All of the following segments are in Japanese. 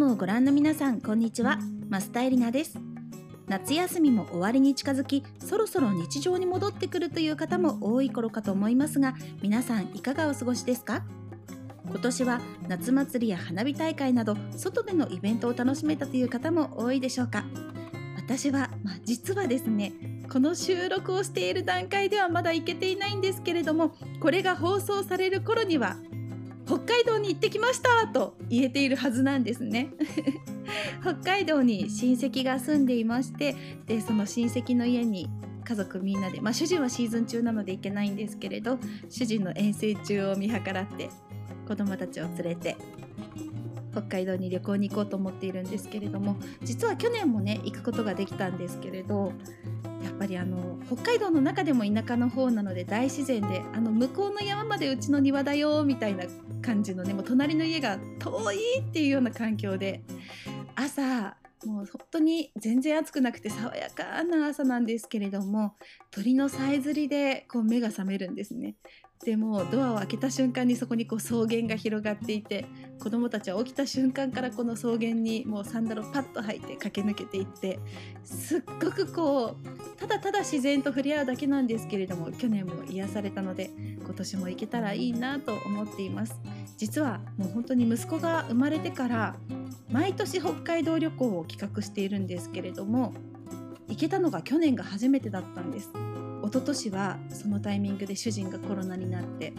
ムをご覧の皆さんこんにちは。増田エリナです。夏休みも終わりに近づきそろそろ日常に戻ってくるという方も多い頃かと思いますが皆さんいかがお過ごしですか？今年は夏祭りや花火大会など外でのイベントを楽しめたという方も多いでしょうか？私は、まあ、実はですねこの収録をしている段階ではまだ行けていないんですけれどもこれが放送される頃には北海道に行ってきましたと言えているはずなんですね。北海道に親戚が住んでいましてでその親戚の家に家族みんなで、まあ、主人はシーズン中なので行けないんですけれど主人の遠征中を見計らって子供たちを連れて北海道に旅行に行こうと思っているんですけれども実は去年もね行くことができたんですけれどやっぱりあの北海道の中でも田舎の方なので大自然であの向こうの山までうちの庭だよみたいな感じのねもう隣の家が遠いっていうような環境で朝もう本当に全然暑くなくて爽やかな朝なんですけれども鳥のさえずりでこう目が覚めるんですね。でもドアを開けた瞬間にそこにこう草原が広がっていて子どもたちは起きた瞬間からこの草原にもうサンダルをパッと履いて駆け抜けていってすっごくこうただただ自然と触れ合うだけなんですけれども去年も癒されたので今年も行けたらいいなと思っています。実はもう本当に息子が生まれてから毎年北海道旅行を企画しているんですけれども行けたのが去年が初めてだったんです。一昨年はそのタイミングで主人がコロナになって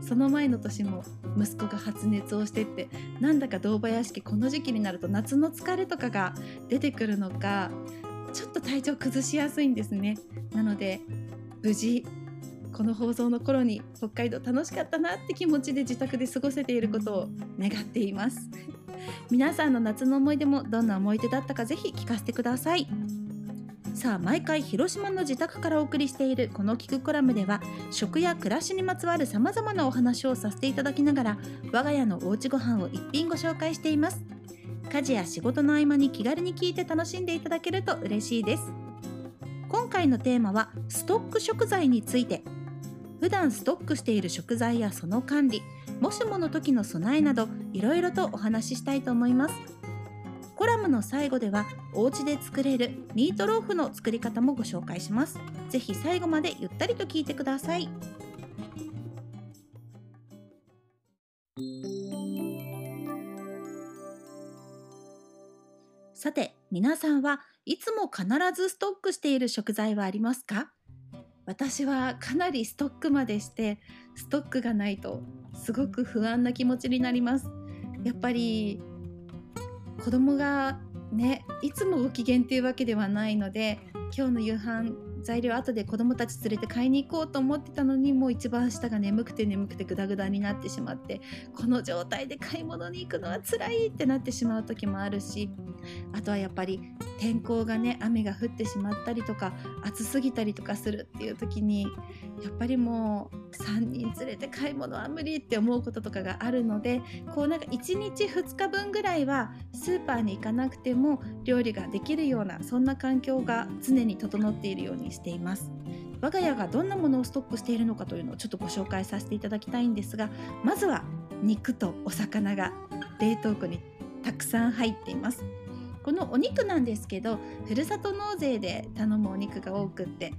その前の年も息子が発熱をしてってなんだか堂林家この時期になると夏の疲れとかが出てくるのかちょっと体調崩しやすいんですね。なので無事この放送の頃に北海道楽しかったなって気持ちで自宅で過ごせていることを願っています。皆さんの夏の思い出もどんな思い出だったかぜひ聞かせてください。さあ毎回広島の自宅からお送りしているこの「聞くコラム」では食や暮らしにまつわるさまざまなお話をさせていただきながら我が家のおうちご飯を一品ご紹介しています。家事や仕事の合間に気軽に聞いて楽しんでいただけると嬉しいです。今回のテーマはストック食材について。普段ストックしている食材やその管理もしもの時の備えなどいろいろとお話ししたいと思います。コラムの最後ではお家で作れるミートローフの作り方もご紹介します。ぜひ最後までゆったりと聞いてください。さて皆さんはいつも必ずストックしている食材はありますか？私はかなりストックまでしてストックがないとすごく不安な気持ちになります。やっぱり子供がねいつもご機嫌っていうわけではないので今日の夕飯材料後で子供たち連れて買いに行こうと思ってたのにもう一番下が眠くて眠くてグダグダになってしまってこの状態で買い物に行くのは辛いってなってしまう時もあるしあとはやっぱり天候がね雨が降ってしまったりとか暑すぎたりとかするっていう時にやっぱりもう3人連れて買い物は無理って思うこととかがあるのでこうなんか1日2日分ぐらいはスーパーに行かなくても料理ができるようなそんな環境が常に整っているようにしています。我が家がどんなものをストックしているのかというのをちょっとご紹介させていただきたいんですがまずは肉とお魚が冷凍庫にたくさん入っていますこのお肉なんですけどふるさと納税で頼むお肉が多くって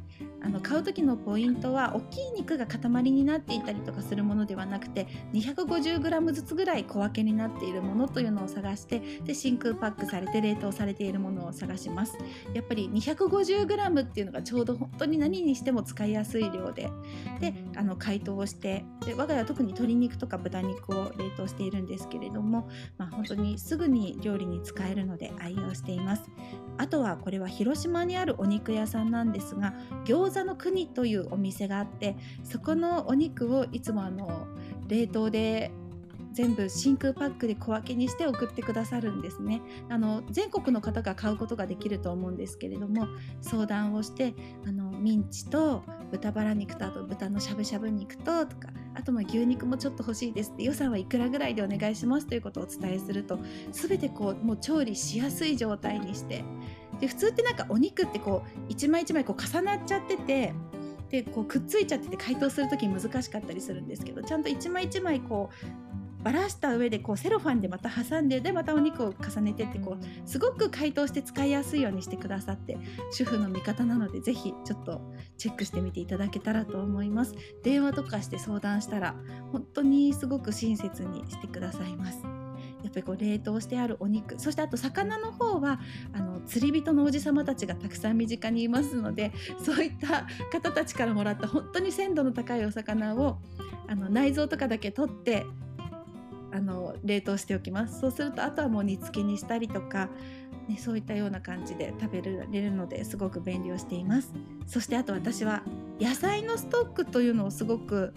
あの買う時のポイントは大きい肉が塊になっていたりとかするものではなくて 250g ずつぐらい小分けになっているものというのを探してで真空パックされて冷凍されているものを探します。やっぱり 250g っていうのがちょうど本当に何にしても使いやすい量でであの解凍をしてで我が家は特に鶏肉とか豚肉を冷凍しているんですけれども、まあ、本当にすぐに料理に使えるので愛用しています。あとはこれは広島にあるお肉屋さんなんですが餃子の国というお店があってそこのお肉をいつもあの冷凍で全部真空パックで小分けにして送ってくださるんですね。あの全国の方が買うことができると思うんですけれども相談をしてあのミンチと豚バラ肉とあと豚のしゃぶしゃぶ肉ととかあとま牛肉もちょっと欲しいですって予算はいくらぐらいでお願いしますということをお伝えすると全てこうもう調理しやすい状態にしてで普通ってなんかお肉ってこう一枚一枚こう重なっちゃっててでこうくっついちゃってて解凍する時難しかったりするんですけどちゃんと一枚一枚こうばらした上でこうセロファンでまた挟んででまたお肉を重ねてってこうすごく解凍して使いやすいようにしてくださって主婦の味方なのでぜひちょっとチェックしてみていただけたらと思います。電話とかして相談したら本当にすごく親切にしてくださいます。やっぱりこう冷凍してあるお肉そしてあと魚の方はあの釣り人のおじさまたちがたくさん身近にいますのでそういった方たちからもらった本当に鮮度の高いお魚をあの内臓とかだけ取ってあの冷凍しておきます。そうするとあとはもう煮付けにしたりとか、ね、そういったような感じで食べられるのですごく便利をしています。そしてあと私は野菜のストックというのをすごく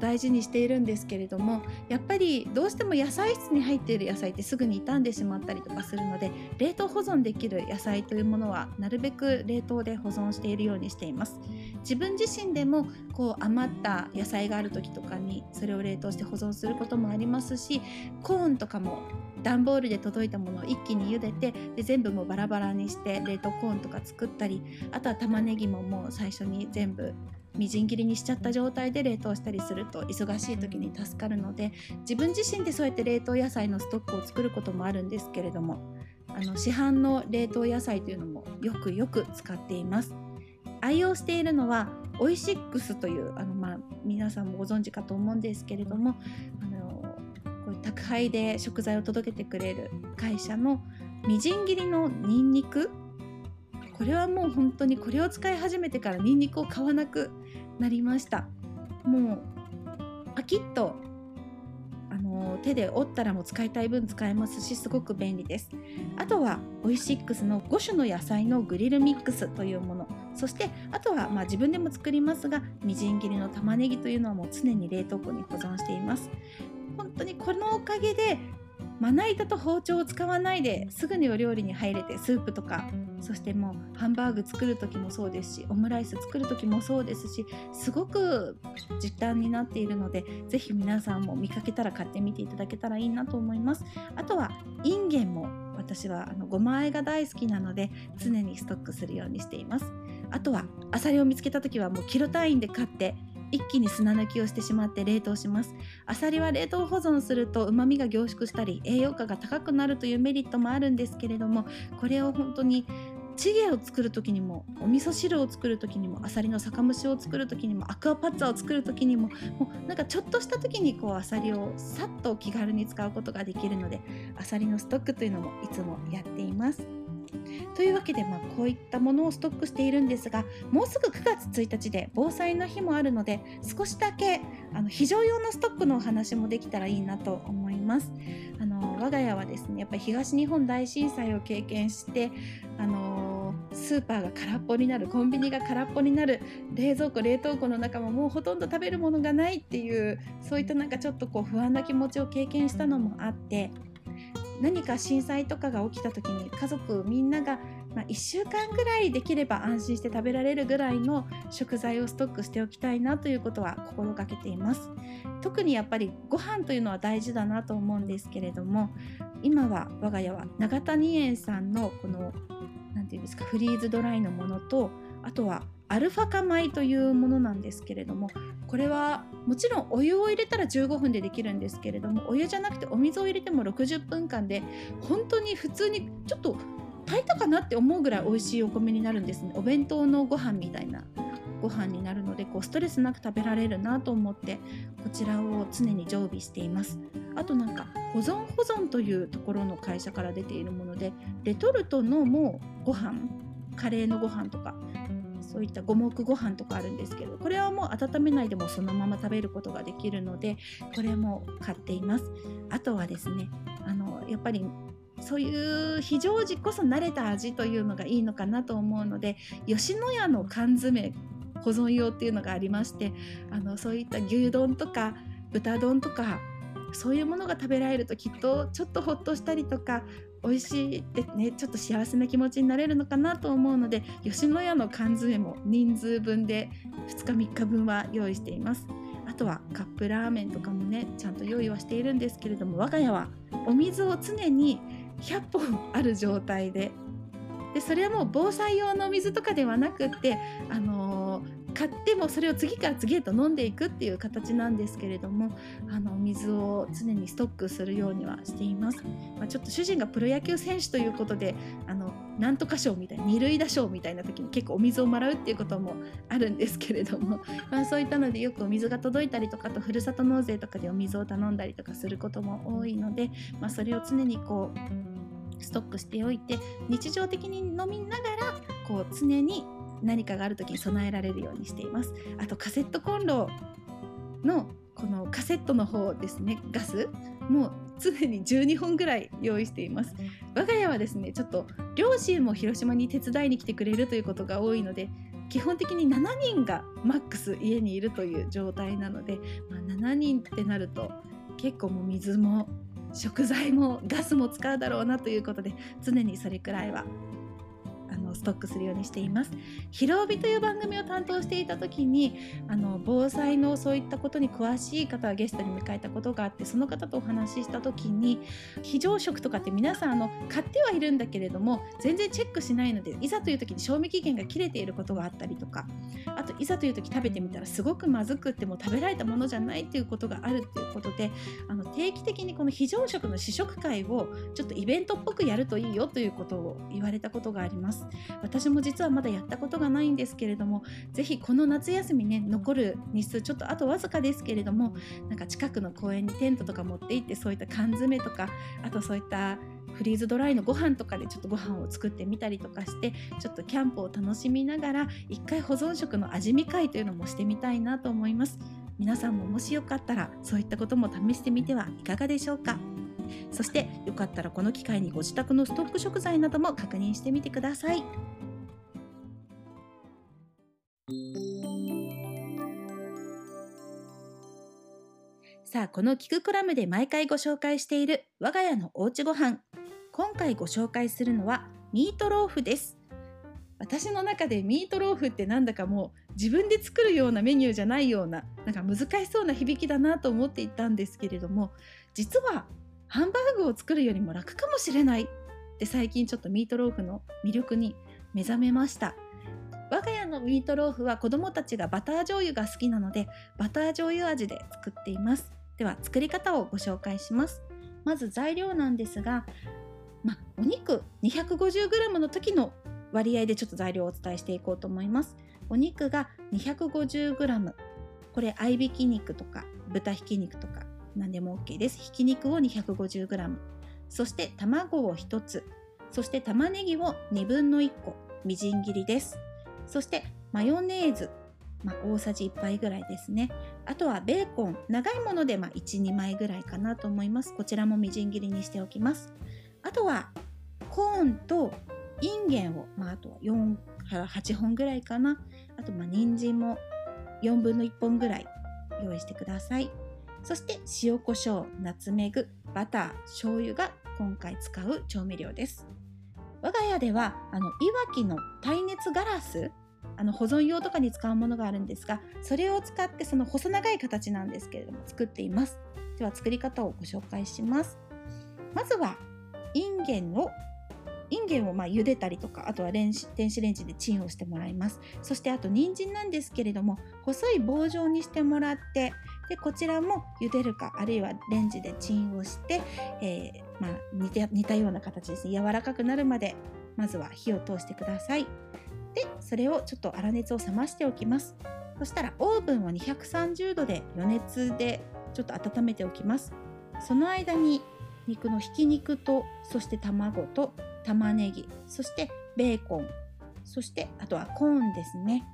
大事にしているんですけれどもやっぱりどうしても野菜室に入っている野菜ってすぐに傷んでしまったりとかするので冷凍保存できる野菜というものはなるべく冷凍で保存しているようにしています。自分自身でもこう余った野菜がある時とかにそれを冷凍して保存することもありますしコーンとかも段ボールで届いたものを一気に茹でてで全部もうバラバラにして冷凍コーンとか作ったりあとは玉ねぎももう最初に全部みじん切りにしちゃった状態で冷凍したりすると忙しい時に助かるので自分自身でそうやって冷凍野菜のストックを作ることもあるんですけれどもあの市販の冷凍野菜というのもよくよく使っています。愛用しているのはオイシックスというあの、まあ、皆さんもご存知かと思うんですけれどもあのこういう宅配で食材を届けてくれる会社のみじん切りのニンニクこれはもう本当にこれを使い始めてからニンニクを買わなくなりました。もうパキッとあの手で折ったらもう使いたい分使えますしすごく便利です。あとはオイシックスの5種の野菜のグリルミックスというもの。そしてあとはまあ自分でも作りますがみじん切りの玉ねぎというのはもう常に冷凍庫に保存しています。本当にこのおかげでまな板と包丁を使わないですぐにお料理に入れてスープとかそしてもうハンバーグ作る時もそうですしオムライス作る時もそうですしすごく時短になっているので是非皆さんも見かけたら買ってみていただけたらいいなと思います。あとはインゲンも私はあのごま和えが大好きなので常にストックするようにしています。あとはアサリを見つけた時はもうキロ単位で買って一気に砂抜きをしてしまって冷凍しますアサリは冷凍保存すると旨味が凝縮したり栄養価が高くなるというメリットもあるんですけれどもこれを本当にチゲを作る時にもお味噌汁を作る時にもあさりの酒蒸しを作る時にもアクアパッツァを作る時にももうなんかちょっとした時にこうあさりをさっと気軽に使うことができるのであさりのストックというのもいつもやっています。というわけで、まあ、こういったものをストックしているんですがもうすぐ9月1日で防災の日もあるので少しだけあの非常用のストックのお話もできたらいいなと思います。あの我が家はですねやっぱり東日本大震災を経験してあのスーパーが空っぽになるコンビニが空っぽになる冷蔵庫冷凍庫の中ももうほとんど食べるものがないっていうそういったなんかちょっとこう不安な気持ちを経験したのもあって何か震災とかが起きた時に家族みんなが、まあ、1週間ぐらいできれば安心して食べられるぐらいの食材をストックしておきたいなということは心がけています。特にやっぱりご飯というのは大事だなと思うんですけれども今は我が家は永谷園さんのこの何て言うんですかフリーズドライのものとあとはアルファ化米というものなんですけれどもこれはもちろんお湯を入れたら15分でできるんですけれどもお湯じゃなくてお水を入れても60分間で本当に普通にちょっと炊いたかなって思うぐらい美味しいお米になるんですね。お弁当のご飯みたいなご飯になるのでこうストレスなく食べられるなと思ってこちらを常に常備しています。あとなんか保存保存というところの会社から出ているものでレトルトのもうご飯カレーのご飯とかそういった五目ご飯とかあるんですけどこれはもう温めないでもそのまま食べることができるのでこれも買っています。あとはですねあのやっぱりそういう非常時こそ慣れた味というのがいいのかなと思うので吉野家の缶詰保存用っていうのがありましてあのそういった牛丼とか豚丼とかそういうものが食べられるときっとちょっとほっとしたりとか美味しいってねちょっと幸せな気持ちになれるのかなと思うので吉野家の缶詰も人数分で2日3日分は用意しています。あとはカップラーメンとかもねちゃんと用意はしているんですけれども我が家はお水を常に100本ある状態ででそれはもう防災用の水とかではなくってあのー買ってもそれを次から次へと飲んでいくっていう形なんですけれどもあの水を常にストックするようにはしています、まあ、ちょっと主人がプロ野球選手ということであのなんとか賞みたいな二塁打賞みたいな時に結構お水をもらうっていうこともあるんですけれども、まあ、そういったのでよくお水が届いたりとかとふるさと納税とかでお水を頼んだりとかすることも多いので、まあ、それを常にこうストックしておいて日常的に飲みながらこう常に何かがある時に備えられるようにしています。あとカセットコンロのこのカセットの方ですね。ガスも常に12本ぐらい用意しています。我が家はですねちょっと両親も広島に手伝いに来てくれるということが多いので基本的に7人がマックス家にいるという状態なので、まあ、7人ってなると結構もう水も食材もガスも使うだろうなということで常にそれくらいはトックするようにしています。ひろびという番組を担当していた時にあの防災のそういったことに詳しい方はゲストに迎えたことがあってその方とお話しした時に非常食とかって皆さんあの買ってはいるんだけれども全然チェックしないのでいざという時に賞味期限が切れていることがあったりとかあといざという時食べてみたらすごくまずくっても食べられたものじゃないということがあるっていうことであの定期的にこの非常食の試食会をちょっとイベントっぽくやるといいよということを言われたことがあります。私も実はまだやったことがないんですけれどもぜひこの夏休みね残る日数ちょっとあとわずかですけれどもなんか近くの公園にテントとか持って行ってそういった缶詰とかあとそういったフリーズドライのご飯とかでちょっとご飯を作ってみたりとかしてちょっとキャンプを楽しみながら一回保存食の味見会というのもしてみたいなと思います。皆さんももしよかったらそういったことも試してみてはいかがでしょうか？そしてよかったらこの機会にご自宅のストック食材なども確認してみてください。さあ、このキクコラムで毎回ご紹介している我が家のおうちご飯。今回ご紹介するのはミートローフです。私の中でミートローフってなんだかもう自分で作るようなメニューじゃないようななんか難しそうな響きだなと思っていたんですけれども実はハンバーグを作るよりも楽かもしれない。って最近ちょっとミートローフの魅力に目覚めました。我が家のミートローフは子供たちがバター醤油が好きなのでバター醤油味で作っています。では作り方をご紹介します。まず材料なんですが、まお肉 250g の時の割合でちょっと材料をお伝えしていこうと思います。お肉が 250g これ合いびき肉とか豚ひき肉とか何でも OK です。ひき肉を 250g、そして卵を1つ、そして玉ねぎを2分の1個、みじん切りです。そしてマヨネーズ、まあ、大さじ1杯ぐらいですね。あとはベーコン、長いものでま1、2枚ぐらいかなと思います。こちらもみじん切りにしておきます。あとはコーンとインゲンを、まあ、あとは48本ぐらいかな。あと、まあ、人参も4分の1本ぐらい用意してください。そして塩コショウ、ナツメグ、バター、醤油が今回使う調味料です。我が家ではあのいわきの耐熱ガラスあの保存用とかに使うものがあるんですがそれを使ってその細長い形なんですけれども作っています。では作り方をご紹介します。まずはインゲンをインゲンをま茹でたりとかあとは電子電子レンジでチンをしてもらいます。そしてあと人参なんですけれども細い棒状にしてもらってでこちらも茹でるかあるいはレンジでチンをして、えー、まあ、似た似たような形ですね。柔らかくなるまでまずは火を通してください。でそれをちょっと粗熱を冷ましておきます。そしたらオーブンを230度で余熱でちょっと温めておきます。その間に肉のひき肉とそして卵と玉ねぎそしてベーコンそしてあとはコーンですね。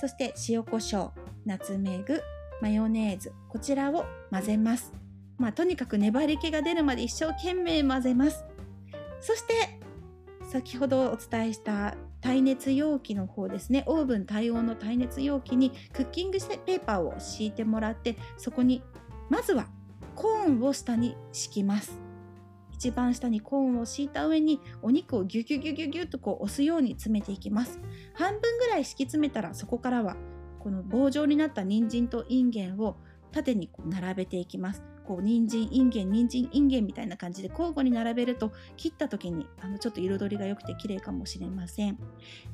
そして塩コショウナツメグマヨネーズこちらを混ぜます。まあとにかく粘り気が出るまで一生懸命混ぜます。そして先ほどお伝えした耐熱容器の方ですね。オーブン対応の耐熱容器にクッキングペーパーを敷いてもらってそこにまずはコーンを下に敷きます。一番下にコーンを敷いた上にお肉をギュギュギュギュギュッとこう押すように詰めていきます。半分ぐらい敷き詰めたらそこからはこの棒状になった人参とインゲンを縦にこう並べていきます。こう人参インゲン人参インゲンみたいな感じで交互に並べると切った時にあのちょっと彩りが良くて綺麗かもしれません。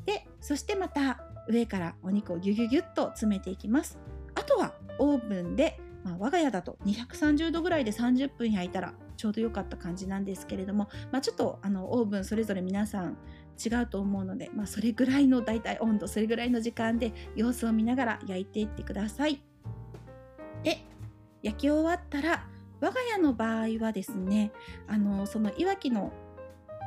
でそしてまた上からお肉をギュギュギュッと詰めていきますあとはオーブンで、まあ、我が家だと230度ぐらいで30分焼いたらちょうど良かった感じなんですけれども、まあ、ちょっとあのオーブンそれぞれ皆さん違うと思うので、まあ、それぐらいの大体温度それぐらいの時間で様子を見ながら焼いていってください。で焼き終わったら我が家の場合はですねあのそのいわきの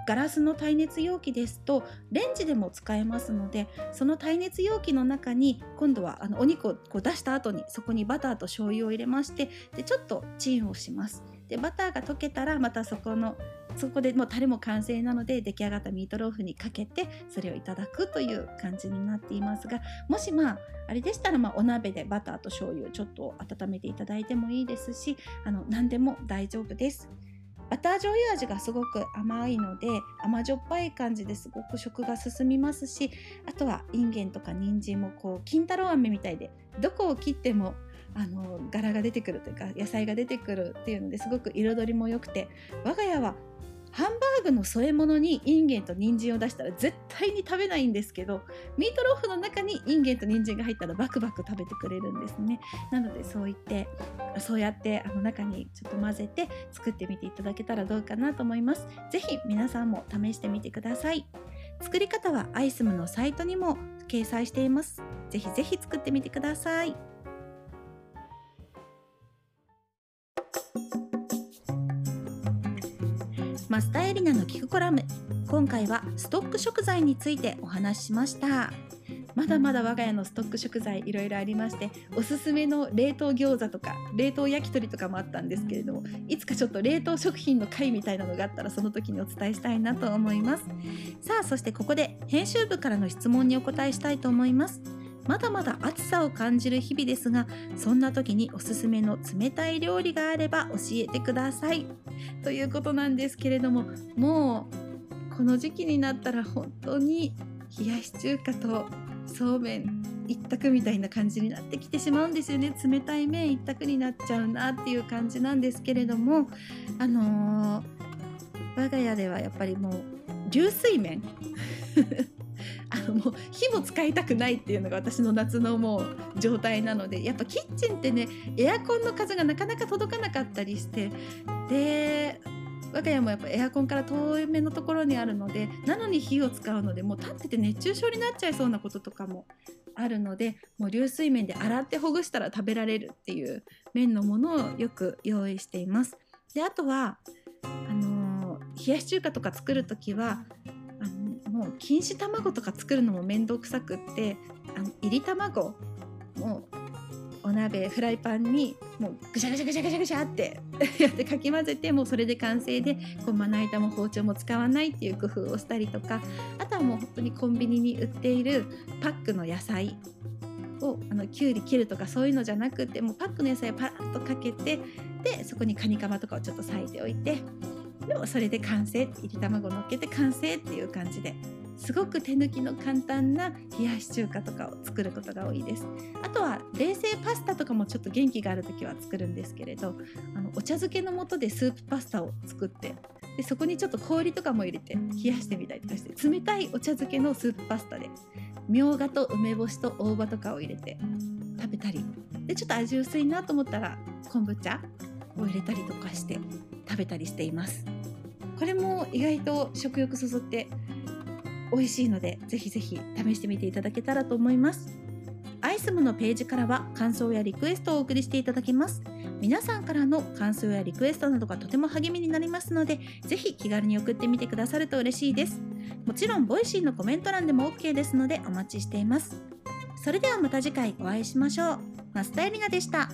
ガラスの耐熱容器ですとレンジでも使えますのでその耐熱容器の中に今度はあのお肉をこう出した後にそこにバターと醤油を入れましてでちょっとチンをします。でバターが溶けたらまたそこのそこでもうタレも完成なので出来上がったミートローフにかけてそれをいただくという感じになっていますがもしまああれでしたらまあお鍋でバターと醤油ちょっと温めていただいてもいいですしあの何でも大丈夫です。バター醤油味がすごく甘いので甘じょっぱい感じですごく食が進みますしあとはインゲンとか人参もこう金太郎飴みたいでどこを切ってもあの柄が出てくるというか野菜が出てくるっていうのですごく彩りも良くて我が家はハンバーグの添え物にインゲンと人参を出したら絶対に食べないんですけどミートローフの中にインゲンと人参が入ったらバクバク食べてくれるんですね。なのでそう言ってそうやってあの中にちょっと混ぜて作ってみていただけたらどうかなと思います。是非皆さんも試してみてください。作り方はアイスムのサイトにも掲載しています。是非是非作ってみてください。マスターエリナの聞くコラム。今回はストック食材についてお話ししました。まだまだ我が家のストック食材いろいろありましておすすめの冷凍餃子とか冷凍焼き鳥とかもあったんですけれどもいつかちょっと冷凍食品の回みたいなのがあったらその時にお伝えしたいなと思います。さあそしてここで編集部からの質問にお答えしたいと思います。まだまだ暑さを感じる日々ですがそんな時におすすめの冷たい料理があれば教えてください。ということなんですけれどももうこの時期になったら本当に冷やし中華とそうめん一択みたいな感じになってきてしまうんですよね。冷たい麺一択になっちゃうなっていう感じなんですけれどもあのー、我が家ではやっぱりもう流水麺。あのもう火も使いたくないっていうのが私の夏のもう状態なのでやっぱキッチンってねエアコンの風がなかなか届かなかったりしてで我が家もやっぱエアコンから遠めのところにあるのでなのに火を使うのでもう立ってて熱中症になっちゃいそうなこととかもあるのでもう流水麺で洗ってほぐしたら食べられるっていう麺のものをよく用意しています。であとはあのー、冷やし中華とか作る時はもう錦糸卵とか作るのも面倒くさくってあの入り卵もうお鍋フライパンにもうぐしゃぐしゃぐしゃぐしゃぐしゃって やってかき混ぜてもうそれで完成でこうまな板も包丁も使わないっていう工夫をしたりとかあとはもう本当にコンビニに売っているパックの野菜をあのきゅうり切るとかそういうのじゃなくてもうパックの野菜をパラッとかけてでそこにカニカマとかをちょっと裂いておいてでもそれで完成入り卵乗っけて完成っていう感じですごく手抜きの簡単な冷やし中華とかを作ることが多いです。あとは冷製パスタとかもちょっと元気がある時は作るんですけれどあのお茶漬けの素でスープパスタを作ってでそこにちょっと氷とかも入れて冷やしてみたりとかして冷たいお茶漬けのスープパスタでみょうがと梅干しと大葉とかを入れて食べたり。でちょっと味薄いなと思ったら昆布茶を入れたりとかして食べたりしています。これも意外と食欲そそって美味しいのでぜひぜひ試してみていただけたらと思います。アイスムのページからは感想やリクエストをお送りしていただけます。皆さんからの感想やリクエストなどがとても励みになりますのでぜひ気軽に送ってみてくださると嬉しいです。もちろんボイシーのコメント欄でも OK ですのでお待ちしています。それではまた次回お会いしましょう。マスタエリナでした。